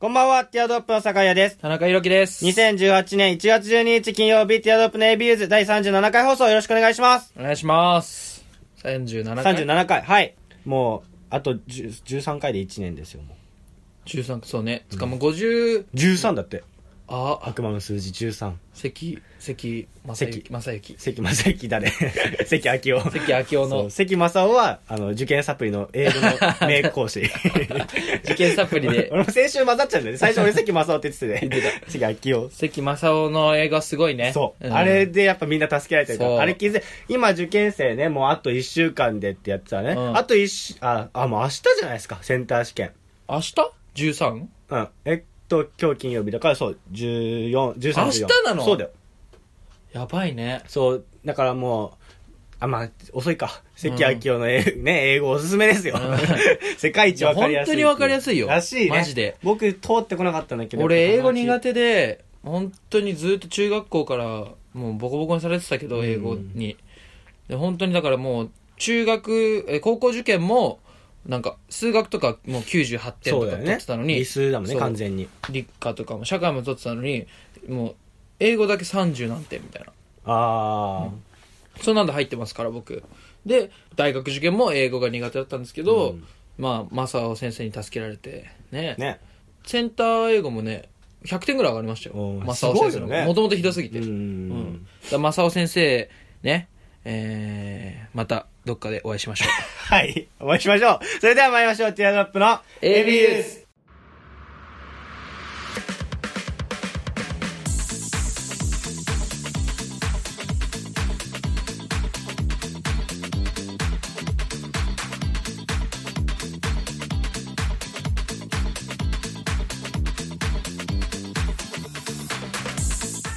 こんばんは、ティアドロップの酒屋です。田中裕樹です。2018年1月12日金曜日、ティアドロップの A ビューズ第37回放送よろしくお願いします。お願いします。37回？37回、はい。もう、あと10 13回で1年ですよ、も13、そうね。つかもう50、う。13だって。あ、悪魔の数字13。関、関、正関幸、正幸。関正幸だね。関明夫。関明夫の関正夫は、あの、受験サプリの英語の名講師。受験サプリで、俺も先週混ざっちゃうんだよね。最初俺関正夫って言ってて言ね。関明夫。関正夫の映画すごいね。そう、んあれでやっぱみんな助けられてる。あれ気づい今受験生ね、もうあと1週間でってやってたね。うんあと1週、あ、あ、もう明日じゃないですか、センター試験。明日 ?13? うん。えっと、今日金曜日だからそう、14、13、14。明日なの？そうだよ。やばいね。そう、だからもう、あ、まあ、遅いか。関明夫の英,、ね、英語おすすめですよ。世界一わかりやすい。いや本当にわかりやすいよらしいね。マジで。僕、通ってこなかったんだけど。俺、英語手。苦手で、本当にずっと中学校から、もうボコボコにされてたけど、うん英語に。で本当にだからもう、中学、え高校受験も、なんか、数学とかもう98点とか取ってたのに、理数だもんね、完全に。理科とかも社会も取ってたのに、もう、英語だけ30何点みたいな。あそんなんで入ってますから、僕。で、大学受験も英語が苦手だったんですけど、うんまあ、正雄先生に助けられて、ねあ。ね。センター英語もね、100点ぐらい上がりましたよ正雄先生の。もともとひどすぎて。ううんん。だ正雄先生、ね、えー、またどっかでお会いしましょう。はい。お会いしましょう。それでは参りましょう。ティアドロップの A ビュ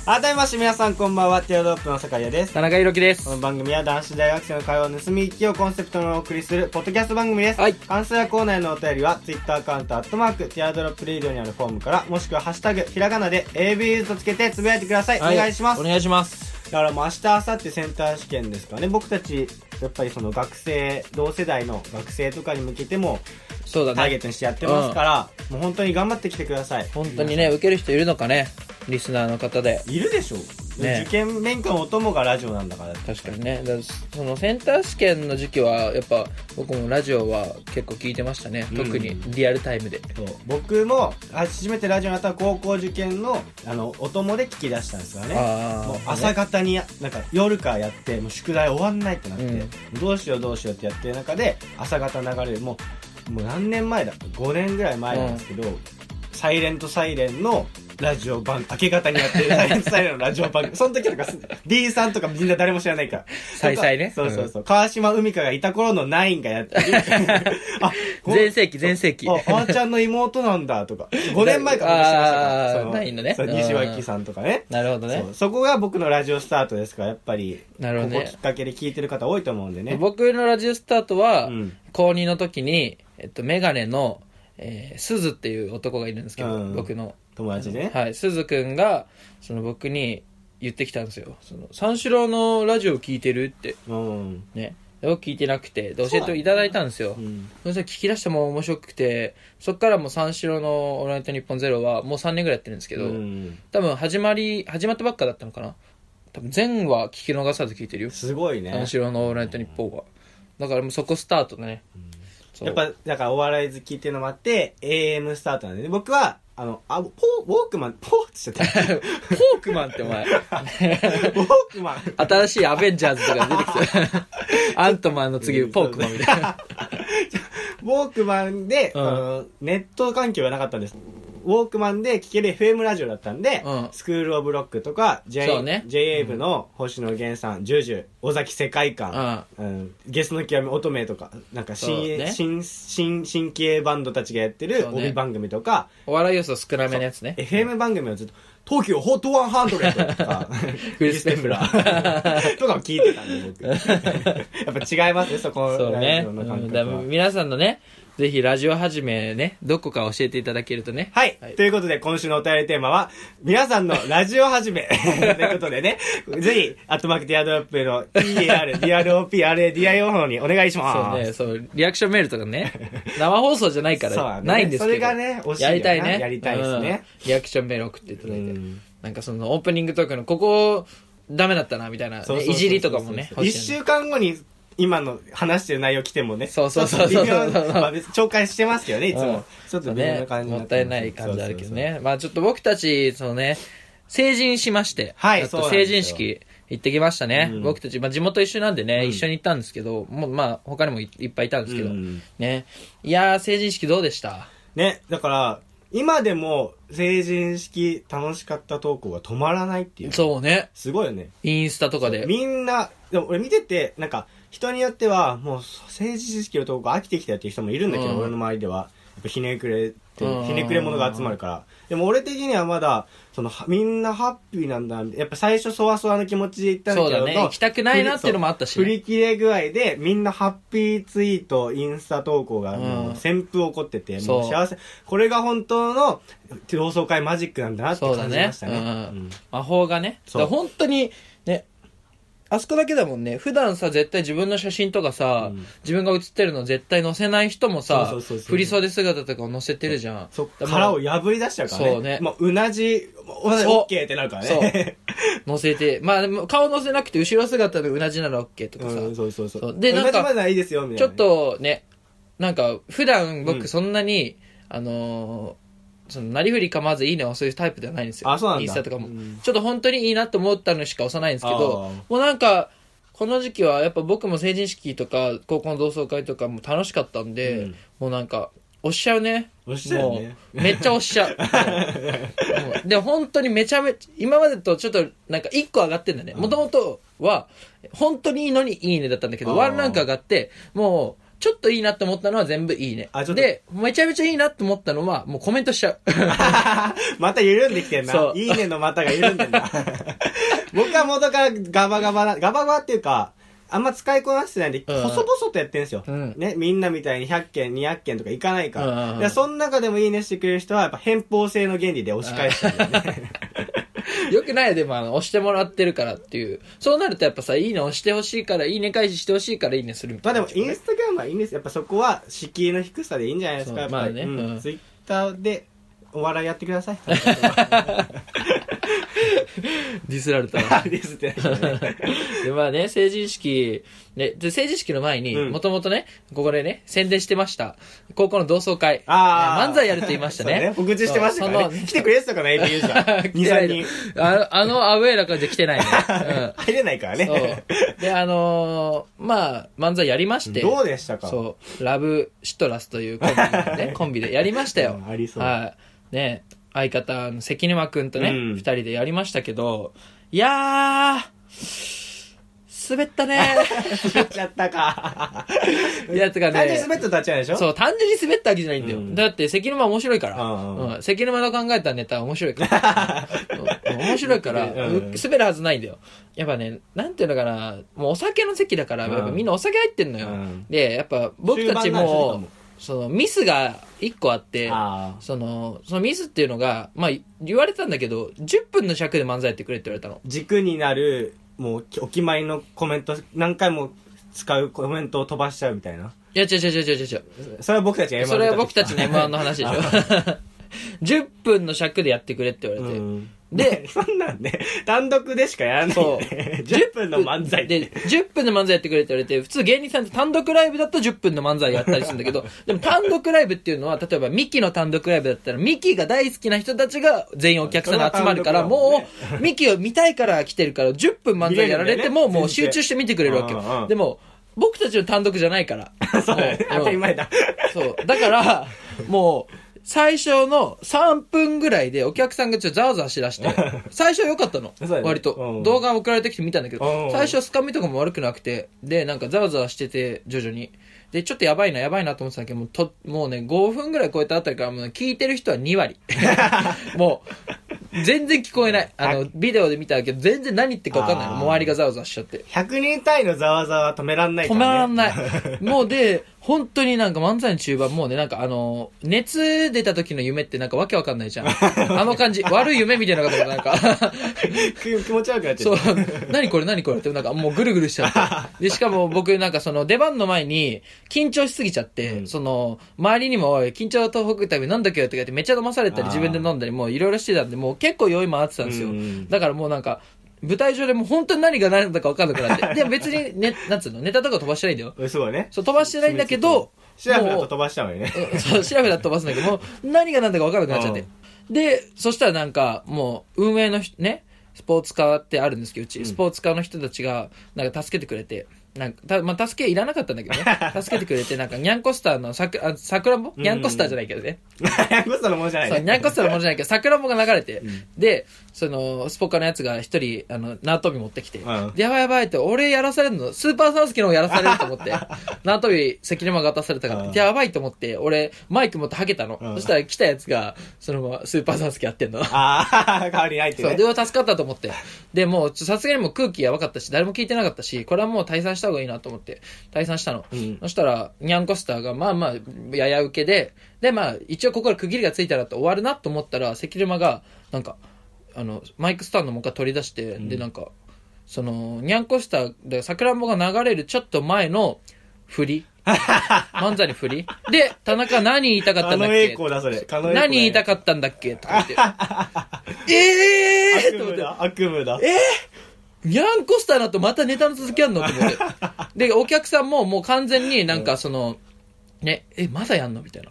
改めまして皆さんこんばんは。ティアドロップの酒屋です。田中裕樹ですこ。の番組は男子大学生の会話を盗み聞きをコンセプトにお送りするポッドキャスト番組です。はい感想やコーナーへのお便りは、ツイッターアカウント、アットマーク、ティアドロップレイディオにあるフォームから、もしくはハッシュタグ、ひらがなで ABUs とつけてつぶやいてください。お願いします。お願いします。だからもう明日、明後日センター試験ですからね。僕たち、やっぱりその学生、同世代の学生とかに向けても、そうだね。ターゲットにしてやってますから、もう本当に頑張ってきてください。本当にね、受ける人いるのかね。リスナーの方で。いるでしょ、ね受験勉強のお供がラジオなんだから。確かにね。だそのセンター試験の時期は、やっぱ僕もラジオは結構聞いてましたね。うん特にリアルタイムで。そう僕も初めてラジオになったら高校受験のあのお供で聞き出したんですよねああ。もう朝方にやなんか夜からやってもう宿題終わんないってなって、うんどうしようどうしようってやってる中で朝方流れるもうもう何年前だ5年ぐらい前なんですけど、サイレントサイレンのラジオ番明け方にやってる サイレントサイレンのラジオ番組その時とかす D さんとかみんな誰も知らないから。サイサイねそうそうそう、川島海香がいた頃のナインがやってる。あこ全盛期、全盛期。あ、あーちゃんの妹なんだとか。5年前から僕知らあーそないのね。そう西脇さんとかね。なるほどね。そう。そこが僕のラジオスタートですから、やっぱり、なるほどね。ここきっかけで聞いてる方多いと思うんでね。僕のラジオスタートは、うん。高2の時に、えっと、メガネの、えー、鈴っていう男がいるんですけど、うん僕の。友達ね。はい、鈴くんが、その僕に言ってきたんですよ。その、三四郎のラジオ聞いてるって、うん。ね。で僕聞いてなくて、で、教えていただいたんですよ。うん。そしたら聞き出しても面白くて、そっからもう三四郎のオールナイトニッポンゼロはもう3年ぐらいやってるんですけど、うん多分始まり、始まったばっかだったのかな。多分全話聞き逃さず聞いてるよ。すごいね三。四郎のオールナイトニッポンは。だからもうそこスタートでね。やっぱ、だからお笑い好きっていうのもあって、AM スタートなんでね。僕は、あの、あ、ポー、ウォークマン、ポーってしちゃった。フォークマンってお前、ウォークマン。新しいアベンジャーズとか出てきた。アントマンの次、フォークマンみたいな。ウォークマンで、うんネット環境がなかったんです。ウォークマンで聴ける FM ラジオだったんで、うんスクールオブロックとか、J、そうね JA 部の星野源さん、ジュジュ、尾崎世界観、うん。うん、ゲスの極み乙女とか、なんか新、そうね新、新、新系バンドたちがやってるそうね帯番組とか、お笑い要素少なめのやつね。FM 番組をずっと、東京ホット100とか、クリスペプラー とかを聞いてたんで、僕。やっぱ違いますね、そこのラそうね。ジオの感うんだ覚は。皆さんのね、ぜひラジオ始めね、どこか教えていただけるとね。はい、はいということで、今週のお便りテーマは、皆さんのラジオ始め。ということでね、ぜひ、アットマークティアドロップの TAR、DROPRADIO の方にお願いします。そうね、そう、リアクションメールとかね、生放送じゃないから、ないんですけど。それがねやりたいね。やりたいですねうん。リアクションメール送っていただいて。うんなんかそのオープニングトークのここ、ダメだったな、みたいないじりとかもね。欲一週間後に、今の話してる内容来てもね。そうそうそうそうまあ別に紹介してますけどね、いつうんも。ちょっと微妙な感じにもなってたいない感じあるけどね。まあちょっと僕たち、そのね、成人しまして、はいそう成人式行ってきましたね。うん僕たち、まあ地元一緒なんでね、うん一緒に行ったんですけど、もうまあ他にもいいっぱいいたんですけど、うんね。いやー、成人式どうでした？ね、だから、今でも成人式楽しかった投稿が止まらないっていう。そうね。すごいよね。インスタとかで。みんな、でも俺見てて、なんか、人によっては、もう成人式の投稿飽きてきたっていう人もいるんだけど、うん俺の周りでは。やっぱひねくれってうん、ひねくれ者が集まるから。でも俺的にはまだ、その、はみんなハッピーなんだ。やっぱ最初そわそわの気持ちで行ったんだけど、そうだね。行きたくないなっていうのもあったし、振り切れ具合で、みんなハッピーツイート、インスタ投稿が、うんもう旋風起こってて、もう幸せ。これが本当の同窓会マジックなんだなって感じましたね。うんうん魔法がね。そう本当に、ね、あそこだけだもんね。普段さ、絶対自分の写真とかさ、うん自分が写ってるの絶対載せない人もさそうそうそうそう、振り袖姿とかを載せてるじゃん。そっだからを破り出しちゃうからね。そうねもう、うなじ、うッケーってなるからね。載せて、まあでも顔載せなくて後ろ姿でうなじなら OK とかさ。うん、そうそうそう。そうでなんか同じまではいいですよ、みたいな。ちょっ、とね、なんか普段うん僕そんなに、あのーその、なりふり構わずいいねを押すタイプではないんですよ。あそうなんだインスタとかも。うんちょっと本当にいいなと思ったのしか押さないんですけどもうなんか、この時期はやっぱ僕も成人式とか高校の同窓会とかも楽しかったんで、うんもうなんか、押しちゃうね。押しちゃうねもう、めっちゃ押しちゃう。もうで、本当にめちゃめちゃ、今までとちょっとなんか一個上がってんだね。もともとは、本当にいいのにいいねだったんだけど、ワンランク上がって、もう、ちょっといいなって思ったのは全部いいねあちょ。っとで、めちゃめちゃいいなって思ったのは、もうコメントしちゃう。また緩んできてんな。いいねの股が緩んでんな。僕は元からガバガバな、ガバガバっていうか、あんま使いこなしてないんで、うん細々とやってんすよ。うんね、みんなみたいに100件、200件とかいかないから。うんでその中でもいいねしてくれる人は、やっぱ偏方性の原理で押し返してるんだよね。よくないよでもあの、押してもらってるからっていう。そうなるとやっぱさ、いいね押してほしいから、いいね返ししてほしいからいいねするみたいな。まあでも、インスタグラムはいいんです。やっぱそこは敷居の低さでいいんじゃないですか。そうやっぱり。まあねうんツイッターでお笑いやってください。ディスられたわ。ですって。で、まあね、成人式、ね、で、成人式の前に、うんもともとね、ここでね、宣伝してました。高校の同窓会。あー漫才やると言いましたね。そう告知してましたからね。来てくれてたかな、じゃん。2、来てない3人。ああのアウェーな感じで来てないね。入れないからうん。ね。そう。で、あのーまあ、漫才やりまして。どうでしたか？そう。ラブシトラスというコンビでね、コンビでやりましたよ。うんありそうはい。ね、相方の関沼くんとね、二、うん人でやりましたけど、いやー、滑ったね。滑っちゃったか。い や、つかね単純に、滑ったとは違うでしょ？そう、単純に滑ったわけじゃないんだよ。うんだって、関沼面白いから。うんうんうん関沼の考えたネタは 面白いから。うん面白いから、うん滑るはずないんだよ。やっぱね、なんていうのかな、もうお酒の席だから、うんやっぱみんなお酒入ってんのよ。うんで、やっぱ僕たち終盤なんでしょしかもも、そのミスが一個あって、あその、そのミスっていうのが、まあ、言われてたんだけど、10分の尺で漫才やってくれって言われたの。軸になる、もう、お決まりのコメント、何回も使うコメントを飛ばしちゃうみたいな。いや、違う違う違う違う違う。それは僕たちが M1 それは僕たちの M1 の話でしょあ。10分の尺でやってくれって言われて。うんでで、そんなんね、単独でしかやらないそんで、10分の漫才で、10分の漫才やってくれって言われて、普通芸人さんって単独ライブだと10分の漫才やったりするんだけど、でも単独ライブっていうのは、例えばミキの単独ライブだったら、ミキが大好きな人たちが全員お客さんに集まるから、もう、ミキを見たいから来てるから、10分漫才やられても、もう集中して見てくれるわけよ。でも、僕たちの単独じゃないから。そう当たり前だ。そう。だから、もう、最初の3分ぐらいでお客さんがちょっとざわざわしだして、最初は良かったの割とう。ん動画送られてきて見たんだけうんど、最初はスカミとかも悪くなくて、で、なんかざわざわしてて、徐々に。で、ちょっとやばいな、やばいなと思ってたけど、もうと、もうね、5分ぐらい超えたあたりから、もう聞いてる人は2割。もう、全然聞こえない。あの、ビデオで見たけど、全然何言ってるか分かんないの。周りがざわざわしちゃって。100人単位のざわざわは止めらんないから、ね。止めらんない。もうで、本当になんか漫才の中盤もうね、なんかあの、熱出た時の夢ってなんかわけわかんないじゃん。あの感じ、悪い夢みたいなことがなんか、気持ち悪くなっちゃそうう、何これ何これってなんかもうぐるぐるしちゃって。で、しかも僕なんかその出番の前に緊張しすぎちゃって、うんその、周りにもおい緊張とほくたびなんだっけよって言ってめっちゃ飲まされたり自分で飲んだりもういろいろしてたんで、もう結構酔い回ってたんですよ。うんだからもうなんか、舞台上でもう本当に何が何だか分かんなくなって。でも別にね、なんつうの、ネタとか飛ばしてないんだよ。うんそうねそう、飛ばしてないんだけど、シラフだと飛ばしちゃうよねうんそう、調べだと飛ばすんだけど、もう何が何だか分からなくなっちゃって。で、そしたらなんか、もう、運営の人ね、スポーツ科ってあるんですけど、うち、んスポーツ科の人たちが、なんか助けてくれて、なんか、たまあ、助けいらなかったんだけどね。助けてくれて、なんか、ニャンコスターのさく、あ、さくらんぼニャンコスターじゃないけどね。ゴストのものじゃないそう、ねニャンコスターのものじゃないけど、さくらんぼが流れて、んで、その、スポカのやつが一人、あの、縄跳び持ってきて、うんでやばいやばいって、俺やらされるの、スーパーサウスケの方やらされると思って、縄跳び関沼が渡されたから、うんでやばいと思って、俺、マイク持ってはけたの。うんそしたら来たやつが、そのままスーパーサウスケやってんの。ああ代わりに入ってそう、ねで、助かったと思って。で、もう、さすがにもう空気やばかったし、誰も聞いてなかったし、これはもう退散した方がいいなと思って、退散したの。うんそしたら、ニャンコスターが、まあまあ、やや受けで、で、まあ、一応ここで区切りがついたら終わるなと思ったら、関沼が、なんか、あの、マイクスタンドもう一回取り出して、で、なんか、その、ニャンコスターで、さくらんぼが流れるちょっと前の振り。漫才の振り。で、田中何言いたかったんだっけ？何言いたかったんだっけ？とか言って。えー悪と思って。夢だ悪夢だニャンコスターなとまたネタの続きあんのと思って。で、お客さんももう完全になんかその、ね、え、まだやんのみたいな。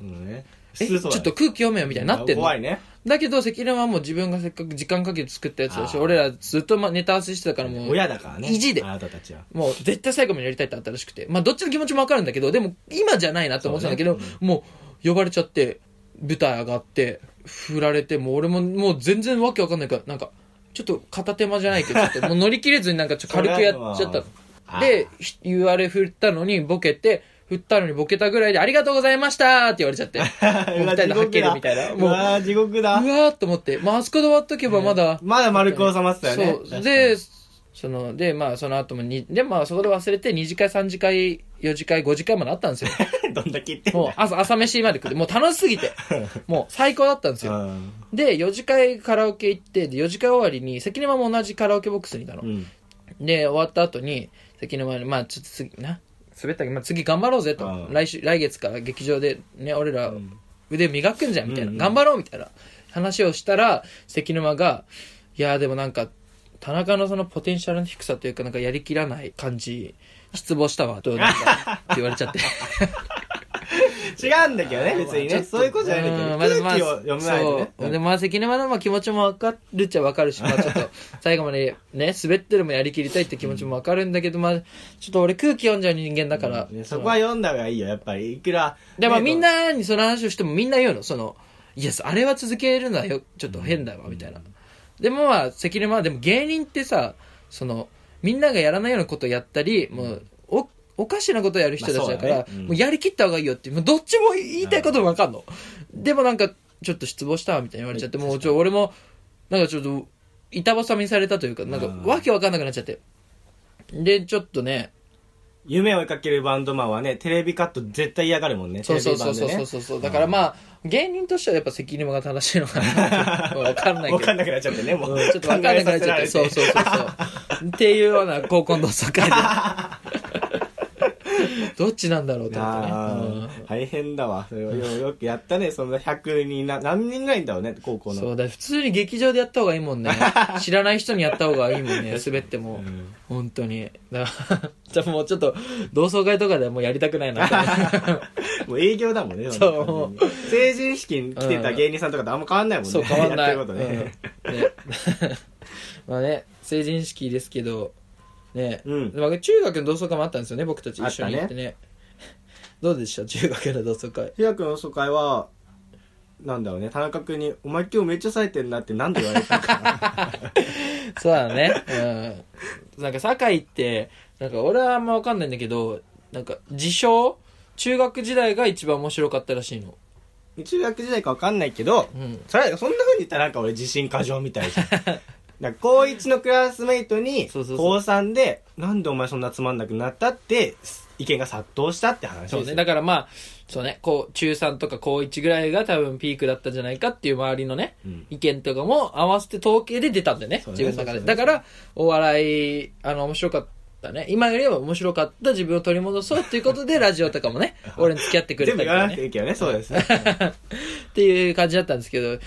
え、ちょっと空気読めよみたいになってんの。怖いね。だけど、関根はもう自分がせっかく時間かけて作ったやつだし、俺らずっとまネタ合わせしてたからもう、親だからね。意地で。あなたたちは。もう絶対最後までやりたいってあったらしくて。まあどっちの気持ちもわかるんだけど、でも今じゃないなって思ってたんだけど、もう呼ばれちゃって、舞台上がって、振られて、もう俺ももう全然わけわかんないから、なんか、ちょっと片手間じゃないけど、ちょっともう乗り切れずになんかちょっと軽くやっちゃったあの。で、ひ言われ振ったのにボケて、振ったのにボケたぐらいで、ありがとうございましたって言われちゃって。も う二人ではけるみたいな。うもう、うわわー地獄だーっと思って、まああそこで終わっとけばまだ、まだ丸く収まってたよねそう。で、その、で、まあ、その後もに、で、まあ、そこで忘れて、2次会、3次会、4次会、5次会まであったんですよ。どんだけ言ってもう、朝、朝飯まで食って、もう楽しすぎて、もう最高だったんですよ。うんで、4次会カラオケ行って、で、4次会終わりに、関沼も同じカラオケボックスにいたの。うんで、終わった後に、関沼に、まあ、ちょっと次、な、滑ったけど、まあ、次頑張ろうぜと。うん来週、来月から劇場で、ね、俺らん、腕磨くんじゃん、みたいな。うんうん頑張ろう、みたいな話をしたら、関沼が、いや、でもなんか、田中のそのポテンシャルの低さというか、なんかやりきらない感じ、失望したわ、と、なんか、って言われちゃって。違うんだけどね別にねそういうことじゃないんだけどうんまあ空気を読めないとねそう。で、まあ、関沼のまあ気持ちもわかるっちゃわかるし、まあちょっと、最後までね、滑ってるもやりきりたいって気持ちもわかるんだけど、まあ、ちょっと俺空気読んじゃう人間だから。ねそこは読んだ方がいいよやっぱりいくらで、まあねみんなにその話をしてもみんな言うの、その、いや、あれは続けるのはよ、ちょっと変だわ、みたいな。でもまあ、関根は、でも芸人ってさ、その、みんながやらないようなことをやったり、もう、お、おかしなことをやる人たちだから、まあねうん。もうやりきった方がいいよって、もうどっちも言いたいこともわかんの。でもなんか、ちょっと失望したわみたいに言われちゃって、もうちょ、俺も、なんかちょっと、板挟みされたというか、なんか、うん。わけわかんなくなっちゃって。で、ちょっとね、夢を追いかけるバンドマンはねテレビカット絶対嫌がるもんねそうそうそうそうテレビ版でねそうそう、だからまあ、芸人としてはやっぱ関根が正しいのかな。わかんないけど。わかんなくなっちゃってねもう、うんちょっとわかんなくなっちゃって、そうそうそうそう。っていうような高校同窓会で。どっちなんだろうって思ってね。あうんー大変だわそれはよよくやったねそんな100人な何人ぐらいいんだろうね高校のそうだ、普通に劇場でやった方がいいもんね。知らない人にやった方がいいもんね、滑っても。うん本当に。じゃあもうちょっと、同窓会とかではもうやりたくないな。もう営業だもんねそう成人式に来てた芸人さんとかとあんま変わんないもんねそう、変わんない。やってることね、うんねまあね、成人式ですけど、ね、うんまあ中学の同窓会もあったんですよね、僕たち一緒に行ってね。どうでした？中学の同窓会。ひらくんの疎開はなんだろうね田中君に「お前今日めっちゃ冴えてんな」ってなんで言われたのかな そうだね。うん。なんか、堺って、なんか、俺はあんまわかんないんだけど、なんか、自称中学時代が一番面白かったらしいの。中学時代か分かんないけどうん。それそんな風に言ったらなんか俺自信過剰みたいじゃん だから高1のクラスメイトに、そうそうそう高3で、なんでお前そんなつまんなくなったって、意見が殺到したって話ですよ。そうね。だからまあ、そうね、こう、中3とか高1ぐらいが多分ピークだったんじゃないかっていう周りのね、うん意見とかも合わせて統計で出たんだよね。そうね自分の中で。そうそうだから、お笑い、あの、面白かったね。今よりは面白かった自分を取り戻そうっていうことで、ラジオとかもね、俺に付き合ってくれ全部たりとかね。言わなくていいけどね、そうです。っていう感じだったんですけど、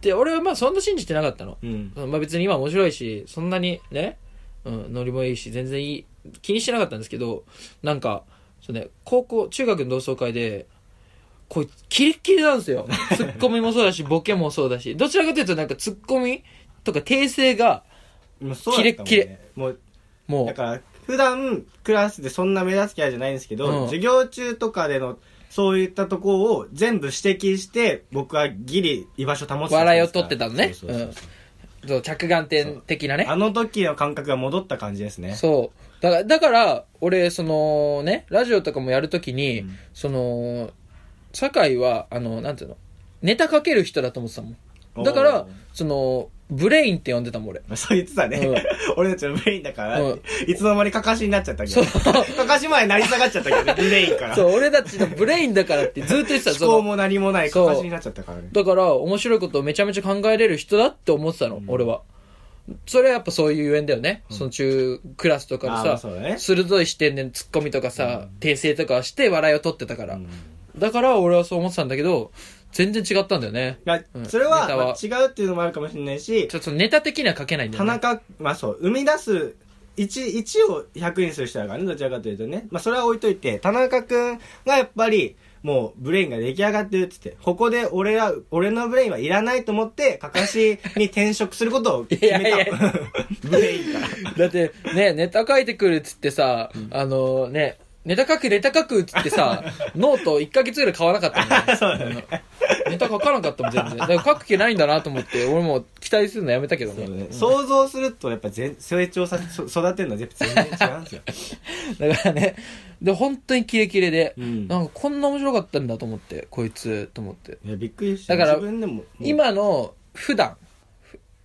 で、俺はまあそんな信じてなかったの。うん。まあ別に今面白いし、そんなにね、うん、ノリもいいし、全然いい、気にしてなかったんですけど、なんか、そうね、高校、中学の同窓会で、こいつ、キレッキレなんですよ。ツッコミもそうだし、ボケもそうだし、どちらかというとなんかツッコミとか訂正が、キレッキレもう、もう、だから、普段、クラスでそんな目立つキャラじゃないんですけど、うん。授業中とかでの、そういったところを全部指摘して、僕はギリ居場所保ってたん笑いを取ってたのね。そうそうそうそう。着眼点的なね。あの時の感覚が戻った感じですね。そう。だから、だから、俺、そのね、ラジオとかもやるときに、うん。その、酒井は、あの、なんていうの、ネタかける人だと思ってたもん。だからその、ブレインって呼んでたもん、俺。そう言ってたね。うん俺たちのブレインだから、うんいつの間にかかしになっちゃったけど。かかし前になり下がっちゃったけどね、ブレインから。そう、俺たちのブレインだからってずっと言ってたその思考も何もないかかしになっちゃったからね。だから、面白いことをめちゃめちゃ考えれる人だって思ってたの、俺は。それはやっぱそういうゆえんだよね。その中、クラスとかあーでさ、そうだね鋭い視点でツッコミとかさ、訂正とかして笑いを取ってたから。うんだから俺はそう思ってたんだけど、全然違ったんだよね。いやうんそれはネタはまあ違うっていうのもあるかもしれないし、ちょっとネタ的には書けないんだよね。田中、まあそう、生み出す、1、1を100にする人だからね、どちらかというとね。まあそれは置いといて、田中くんがやっぱり、もうブレインが出来上がってるって言って、ここで俺は、俺のブレインはいらないと思って、かかしに転職することを 決めた。いやいやブレインから。だって、ね、ネタ書いてくるっつってさ、あのね、ネタ書く、ネタ書くっつってさ、ノート1ヶ月ぐらい買わなかったもんね。そうだね。ネタ書かなかったもん、全然。だから書く気ないんだなと思って、俺も期待するのやめたけどね。ねうん想像するとやっぱ全成長さ育てるのは全然違うんですよ。だからね、で、本当にキレキレで、うんなんかこんな面白かったんだと思って、こいつ、と思って。いや、びっくりした。だから。今の普段、ふ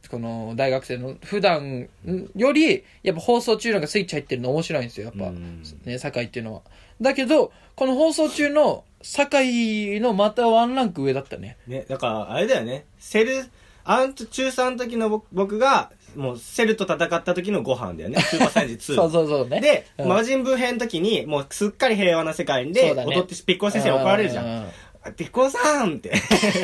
この大学生の普段より、やっぱ放送中なんかスイッチ入ってるの面白いんですよ、やっぱ。うんね、酒井っていうのは。だけど、この放送中の酒井のまたワンランク上だったね。ね、だから、あれだよね。セル、あんと中3の時の僕僕が、もうセルと戦った時のご飯だよね。スーパーサイズ2。そうそうそうね。で、うん魔人ブー編の時に、もうすっかり平和な世界そで、ね踊ってピッコロ先生に怒られるじゃん。ん。ピッコロさんって。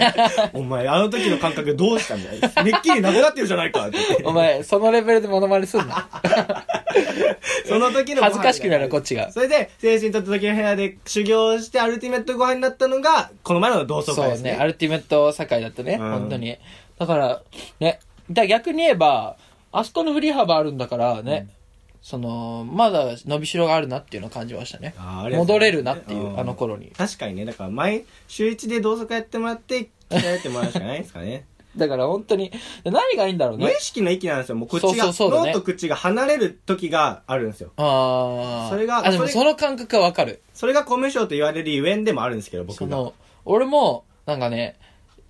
お前、あの時の感覚どうしたんだよ。めっきりなくなってるじゃないかって。お前、そのレベルでモノマネすんな。その時の恥ずかしくなる、こっちが。それで、精神と時の部屋で修行してアルティメットご飯になったのが、この前の同窓会ですね。そうね、アルティメット酒井だったね、うん本当に。だから、ね、だから逆に言えば、あそこの振り幅あるんだからね、その、まだ伸びしろがあるなっていうのを感じましたね。あーあ戻れるなっていう、うんあの頃に。確かにね、だから毎週一で同窓会やってもらって、鍛えてもらうしかないですかね。だから本当に、何がいいんだろうね無意。識の息なんですよ。もう口そうそが、うそうだね脳と口が離れる時があるんですよ。ああ。それがあ、でもその感覚はわかる。それがコミュ障と言われるゆえんでもあるんですけど、僕が。その、俺も、なんかね、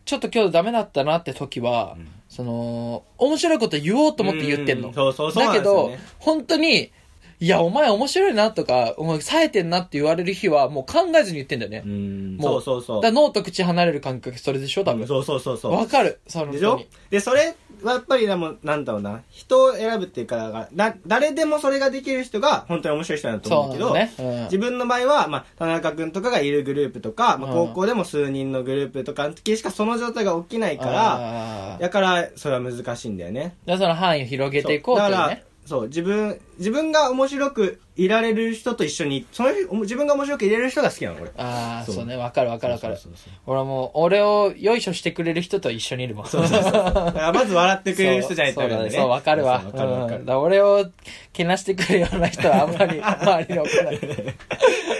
ちょっと今日ダメだったなって時は、うんその、面白いこと言おうと思って言ってんの。うそうそうそうなだけど本当に、いや、お前面白いなとか、お前冴えてんなって言われる日は、もう考えずに言ってんだよね。うん、もそうそうそう。だから脳と口離れる感覚、それでしょ？多分。そうそうそうそう。わかる。そのでしょ？で、それはやっぱりでも、なんだろうな、人を選ぶっていうか、だ誰でもそれができる人が本当に面白い人だとそ思うけど、うなのね。うん自分の場合は、まあ、田中君とかがいるグループとか、まあ、うん高校でも数人のグループとかの時しかその状態が起きないから、あーだから、それは難しいんだよね。だからその範囲を広げていこうとだからいうね。、そう、自分、自分が面白くいられる人と一緒に、その人自分が面白くいれる人が好きなの、俺。ああ、そうね。わかるわかるわかる。俺はもう、俺をよいしょしてくれる人と一緒にいるもん。そうそうそう。まず笑ってくれる人じゃないとそうダメだね。そうわかるわ。わかるわかるうんだから俺をけなしてくるような人はあんまり 周りに置かない。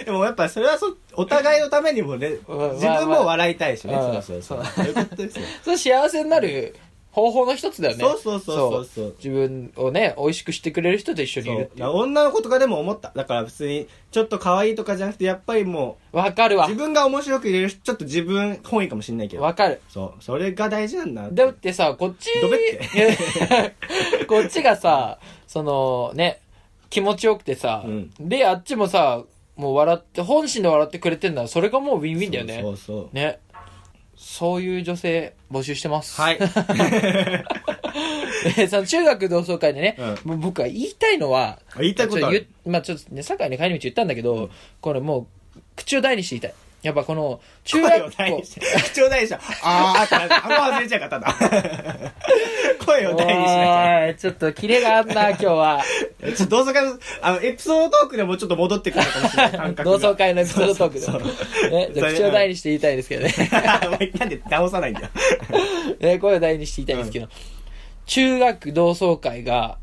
でもやっぱそれはそ、お互いのためにもね、うん自分も笑いたいしね。そうそうそう。うんそういうことですよ。それ幸せになる方法の一つだよね。そうそうそうそうそう自分をね、美味しくしてくれる人と一緒にいるっていう。女の子とかでも思った。だから普通に、ちょっと可愛いとかじゃなくて、やっぱりもわかるわう、自。分が面白く入れるし、ちょっと自分本位かもしんないけど。わかる。そう。それが大事なんだ。だってさ、こっち、どべって こっちがさ、そのね、気持ちよくてさ、うんで、あっちもさ、もう笑って、本心で笑ってくれてんなら、それがもうウィンウィンだよね。そうそうそう。ね。そういう女性募集してます。はい。でその中学同窓会でね、うもう僕は言いたいのは、言いたいことまあちょっとね、堺に帰り道言ったんだけど、これもう、口を大にして言いたい。やっぱこの、中声を学校大にして。口を大にした。あーってなって、あんま外れちゃうから、ただ。声を大にしなおい、ちょっとキレがあんな、今日は。きゃ。ちょっと同窓会の、あの、エピソードトークでもちょっと戻ってくるかもしれない。同が窓会のエピソードトークそうで。ね、じゃあ口を大にして言いたいですけどね。なんで直さないんだよ。ね、声を大にして言いたいんですけど、中学同窓会が、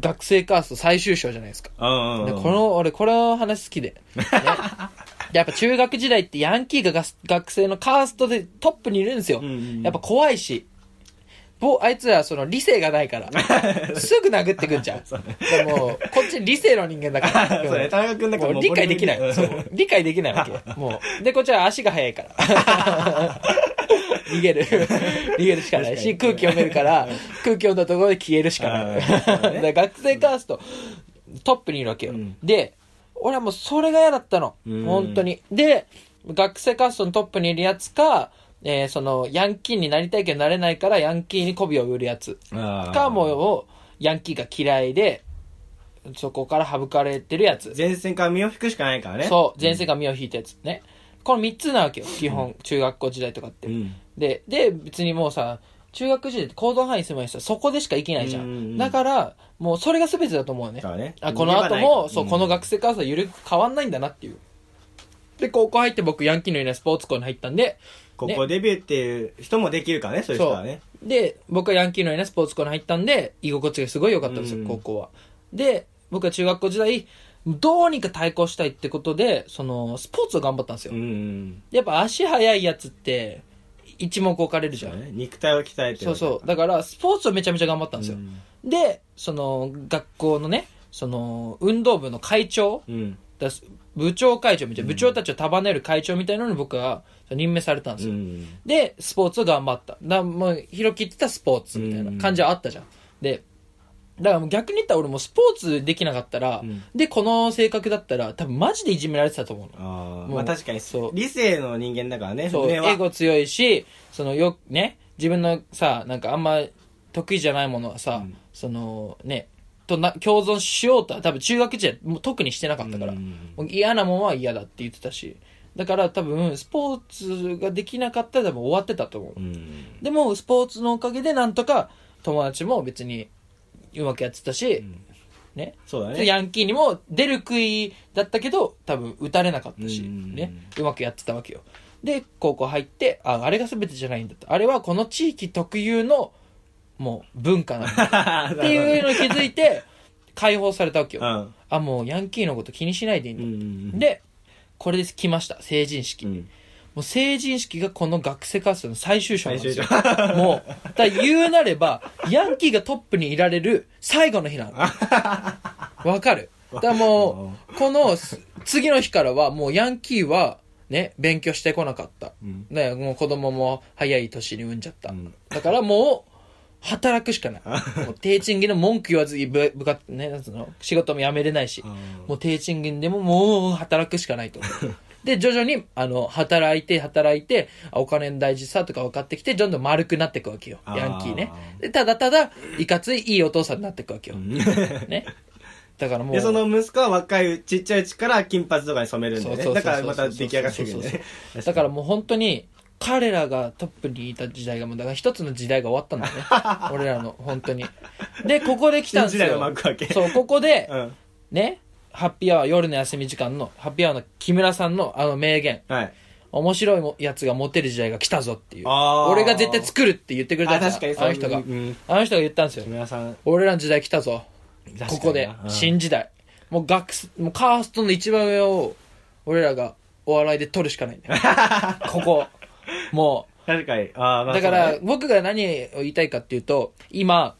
学生カースト最終章じゃないですか。うんでこの、俺、この話好きで。ね、やっぱ中学時代ってヤンキーがが学生のカーストでトップにいるんですよ。うんうんやっぱ怖いし。ぼあいつらその理性がないから。すぐ殴ってくんじゃん。でも、こっち理性の人間だから。そうね田中君だ理解できない。理解できないわけ。もう。で、こっちは足が速いから。逃げる。逃げるしかないし、空気読めるから、空気読んだところで消えるしかない。学生カースト、トップにいるわけよ。うんで、俺はもうそれが嫌だったの。うん本当に。で、学生カーストのトップにいるやつか、えーその、ヤンキーになりたいけどなれないから、ヤンキーに媚びを売るやつ。か、もう、ヤンキーが嫌いで、そこから省かれてるやつ。前線から身を引くしかないからね。そう、前世が身を引いたやつね。この3つなわけよ、基本、中学校時代とかって。うん。で、で、別にもうさ、中学時代って行動範囲狭いしさ、そこでしか生きないじゃん。だから、もうそれが全てだと思うよね。ね。あこの後も、そう、んこの学生カーストはゆるく変わんないんだなっていう。で、高校入って僕、ヤンキーのいないスポーツ校に入ったんで、ここデビューっていう人もできるからね、そういう人はね。で、僕はヤンキーのいないスポーツ校に入ったんで、居心地がすごい良かったんですよ、うん高校は。で、僕は中学校時代、どうにか対抗したいってことで、その、スポーツを頑張ったんですよ。うん。やっぱ足速いやつって、一目置かれるじゃ。んね肉体を鍛えてるそうそう。だから、スポーツをめちゃめちゃ頑張ったんですよ。うんで、その、学校のね、その、運動部の会長、うん。だ部長会長みたいな、部長たちを束ねる会長みたいなのに僕は任命されたんですよ。うん。で、スポーツを頑張った。だもう、広きってたスポーツみたいな感じはあったじゃん。で、だからもう逆に言ったら俺もスポーツできなかったら、うんで、この性格だったら、多分マジでいじめられてたと思うの。あうまあ確かにそう理性の人間だからね。そう、上はエゴ強いし、そのよ、ね、自分のさ、なんかあんま得意じゃないものはさ、うんその、ね、とな、共存しようとは多分中学時代もう特にしてなかったから、うんもう嫌なもんは嫌だって言ってたし、だから多分スポーツができなかったら多分終わってたと思う。うん。でも、スポーツのおかげでなんとか友達も別にうまくやってたし、ね。そうだね。でヤンキーにも出る杭だったけど、多分打たれなかったし、うんね。うまくやってたわけよ。で、高校入って、あ、あれが全てじゃないんだと。あれはこの地域特有の、もう文化なんだ っていうのに気づいて、解放されたわけよ。うん。あ、もうヤンキーのこと気にしないでいいんだ。うん。で、これで来ました。成人式。うん、もう成人式がこの学生活動の最終章なんですよ。もう、だ言うなれば、ヤンキーがトップにいられる最後の日なの。わかる？だからもう、このす次の日からはもうヤンキーはね、勉強してこなかった。うんね、もう子供も早い年に産んじゃった。うんだからもう、働くしかない。もう低賃金の文句言わずに部部活、ね、なんつうの、仕事も辞めれないし。もう低賃金でももう働くしかないと。で、徐々に、あの、働いて、働いて、あお金の大事さとか分かってきて、どんどん丸くなっていくわけよ。ヤンキーね。で、ただただ、いかついいいお父さんになっていくわけよ。ね。だからもう。で、その息子は若い、ちっちゃいうちから金髪とかに染めるんだよね。そうそうだからまた出来上がってくるんだよね。だからもう本当に、彼らがトップにいた時代がもう、だから一つの時代が終わったんだよね。俺らの、本当に。で、ここで来たんです新時代のよ。幕開け。そう、ここで、うん。ね、ハッピーアワー、夜の休み時間の、ハッピーアワーの木村さんのあの名言。はい。面白いもやつがモテる時代が来たぞっていう。あー俺が絶対作るって言ってくれたあ、確かにそう。あの人が。うん。あの人が言ったんですよ木。村さん。俺らの時代来たぞ。ここでう。ん新時代。もう学す、もうカーストの一番上を、俺らがお笑いで取るしかないんだよ。ここ。もう、確かに。ああ、まあ、だから僕が何を言いたいかっていうと、今、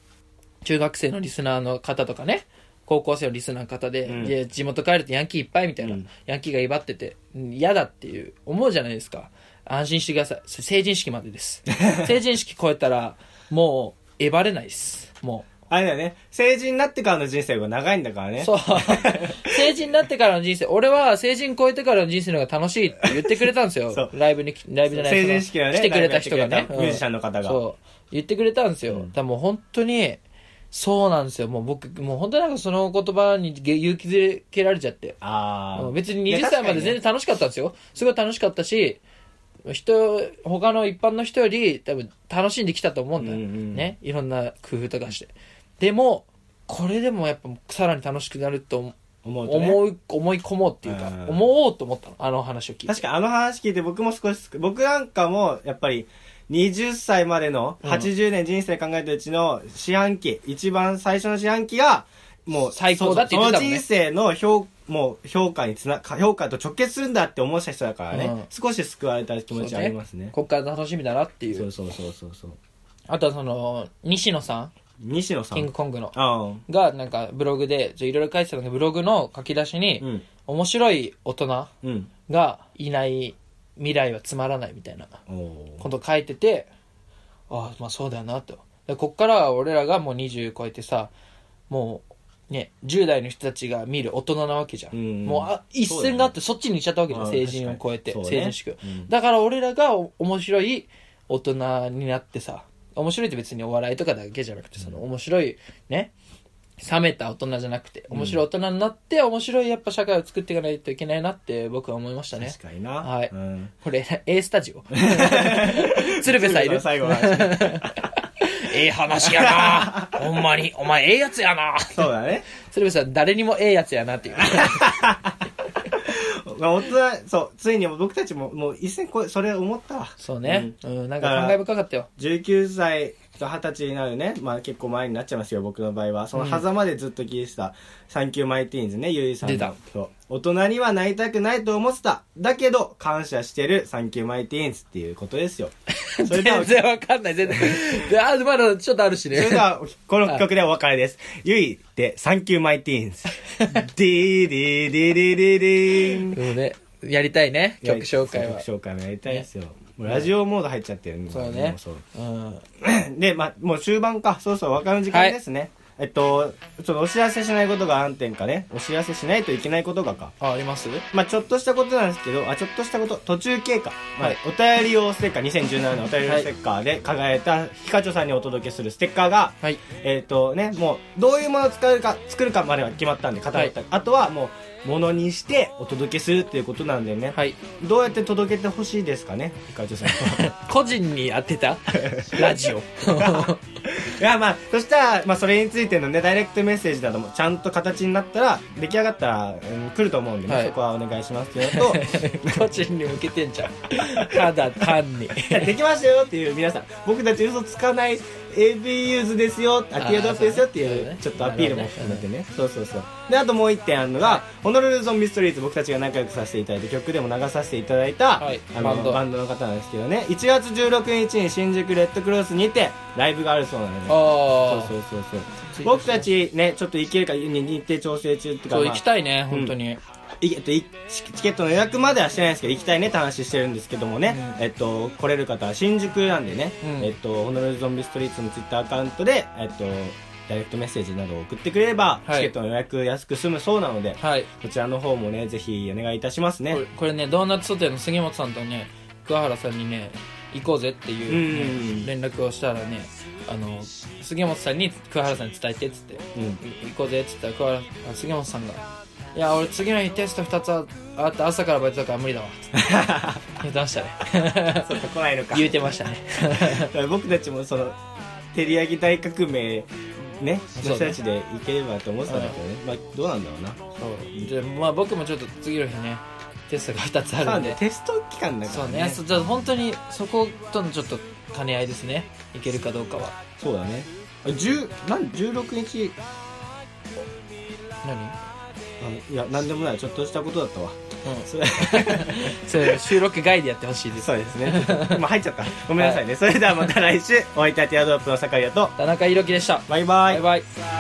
中学生のリスナーの方とかね、高校生のリスナーの方で、うんいや地元帰るとヤンキーいっぱいみたいな、うんヤンキーが威張ってて、うん嫌だっていう、思うじゃないですか。安心してください。成人式までです。成人式超えたら、もう、えばれないです。もあれだよね。成人になってからの人生が長いんだからう。ね。そう。成人になってからの人生、俺は成人超えてからの人生の方が楽しいって言ってくれたんですよ。ライブにき、ライブじゃない成人式はね、来てくれた人がねミュージシャンの方が。そう。言ってくれたんですよ。うんだもう本当に、そうなんですよ。もう僕、もう本当になんかその言葉に勇気づけられちゃって。ああ。別にいや20歳まで全然楽しかったんですよ。すごい楽しかったし、人、他の一般の人より多分楽しんできたと思うんだよ。うんうんね。いろんな工夫とかして。でも、これでもやっぱさらに楽しくなると思思うとね。思い、思い込もうっていうか、うん思おうと思ったの。あの話を聞いて。確かにあの話聞いて僕も少し、僕なんかも、やっぱり、20歳までのうん80年人生考えたうちの四半期、一番最初の四半期が、もう最高だって言ってたもんねそその人生の評、もう評価につな、評価と直結するんだって思った人だからね、うん少し救われた気持ちありますね。こっから楽しみだなっていう。そうそうそうそうそう。あとはその、西野さん、西野さん。キングコングの。あが、なんか、ブログで、いろいろ書いてたので、ブログの書き出しに、あ。うん。面白い大人うん。がいない未来はつまらないみたいなこと書いてて、ああ、まあそうだよなと。でこっからは俺らがもう20超えてさ、もう、ね、10代の人たちが見る大人なわけじゃん。うんもうあ一線があってそっちに行っちゃったわけじゃん、あ成人を超えて、確かに。成人式うん。だから俺らがお面白い大人になってさ、面白いって別にお笑いとかだけじゃなくて、その面白いね、冷めた大人じゃなくて、面白い大人になって、面白いやっぱ社会を作っていかないといけないなって僕は思いましたね。確かにな。はいうん。これ、A スタジオ 鶴瓶さんいる？最後 ええ話やなほんまに。お前ええやつやなそうだね。鶴瓶さん誰にもええやつやなっていう。まあ、大人、そう、ついに僕たちも、もう一線これ、それ思ったわ。そうね。うん、なんか感慨深かったよ。19歳と20歳になるね、まあ結構前になっちゃいますよ、僕の場合は。その狭間でずっと聞いてた、 Thank you My teens ね、ゆいさんの。出たそう大人にはなりたくないと思ってた。だけど、感謝してる Thank you My teens っていうことですよ。それでは、全然わかんない、全然。であ、まだちょっとあるしね。それでは、この曲でお別れです。ゆいで、 Thank you My teens。ディーディーディーディーディーディーンでもね、やりたいね、曲紹介は。曲紹介もやりたいですよ。ラジオモード入っちゃってるそうねううん。で、まあ、もう終盤か。そうそう、お別れの時間ですね。えっと、ちょっとお知らせしないことが何点かね。お知らせしないといけないことがか。あ、あります？まあ、ちょっとしたことなんですけど、あ、ちょっとしたこと、途中経過。まあはいお便り用ステッカー、2017のお便り用ステッカーで輝いたヒカチョさんにお届けするステッカーが、はい。えっ、とね、もう、どういうものを使うか、作るかまでは決まったんで、固まった。あとはもう、ものにしてお届けするっていうことなんでね。はい。どうやって届けてほしいですかね、ヒカチョさんは。個人に当てたラジオ。いや、まあ、そしたら、まあ、それについてのね、ダイレクトメッセージなども、ちゃんと形になったら、出来上がったら、うん来ると思うんでね、はいそこはお願いしますってと、個人に向けてんじゃん。ただ単に。できましたよっていう皆さん、僕たち嘘つかない AB ユーズですよ、アキエドアップですよっていうちょっとアピールも含めてね。そうそうそう。で、あともう一点あるのが、ホノルルゾンビストリート僕たちが仲良くさせていただいて、曲でも流させていただいた、はいあのバンドの方なんですけどね、1月16日に新宿レッドクロスにて、ライブがあるそうなので、そうあそうそうそう。僕たちね、ちょっと行けるかに日程調整中っていうあ。か、行きたいね、本当に。いえっと、いチチケットの予約まではしてないんですけど、行きたいねって話してるんですけどもね、えっと、来れる方は新宿なんでね、うんえっと、ホノルルゾンビストリートのツイッターアカウントで、えっと、ダイレクトメッセージなどを送ってくれれば、はいチケットの予約安く済むそうなので、はい。こちらの方もね、ぜひお願いいたしますねこれ。ね、ドーナツソテーの杉本さんとね、桑原さんにね、行こうぜっていう、うんね、連絡をしたらね、あの、杉本さんに桑原さんに伝えてっつって、うん。行こうぜっつったら桑原あ杉本さんが、いや、俺次の日テスト2つああって朝からバイトだから無理だわ。つって言ってましたね。そっか、来ないのか。言うてましたね。僕たちもその、照り上げ大革命、ね、そうねの人たちで行ければと思ってたんだけどね。まあ、どうなんだろうな。そう。で、まあ僕もちょっと次の日ね、テストが2つあるんで。テスト期間だからね。そうね、そじゃあ本当にそことのちょっと兼ね合いですね。いけるかどうかは。そうだね。あ、10、なん、16日、何？あいや、なんでもない。ちょっとしたことだったわ。それ それ収録外でやってほしいです。そうですね。まあ入っちゃった。ごめんなさいね、それではまた来週。お相手はティアドロップの酒井と。田中裕樹でした。バイバイ。バイバイ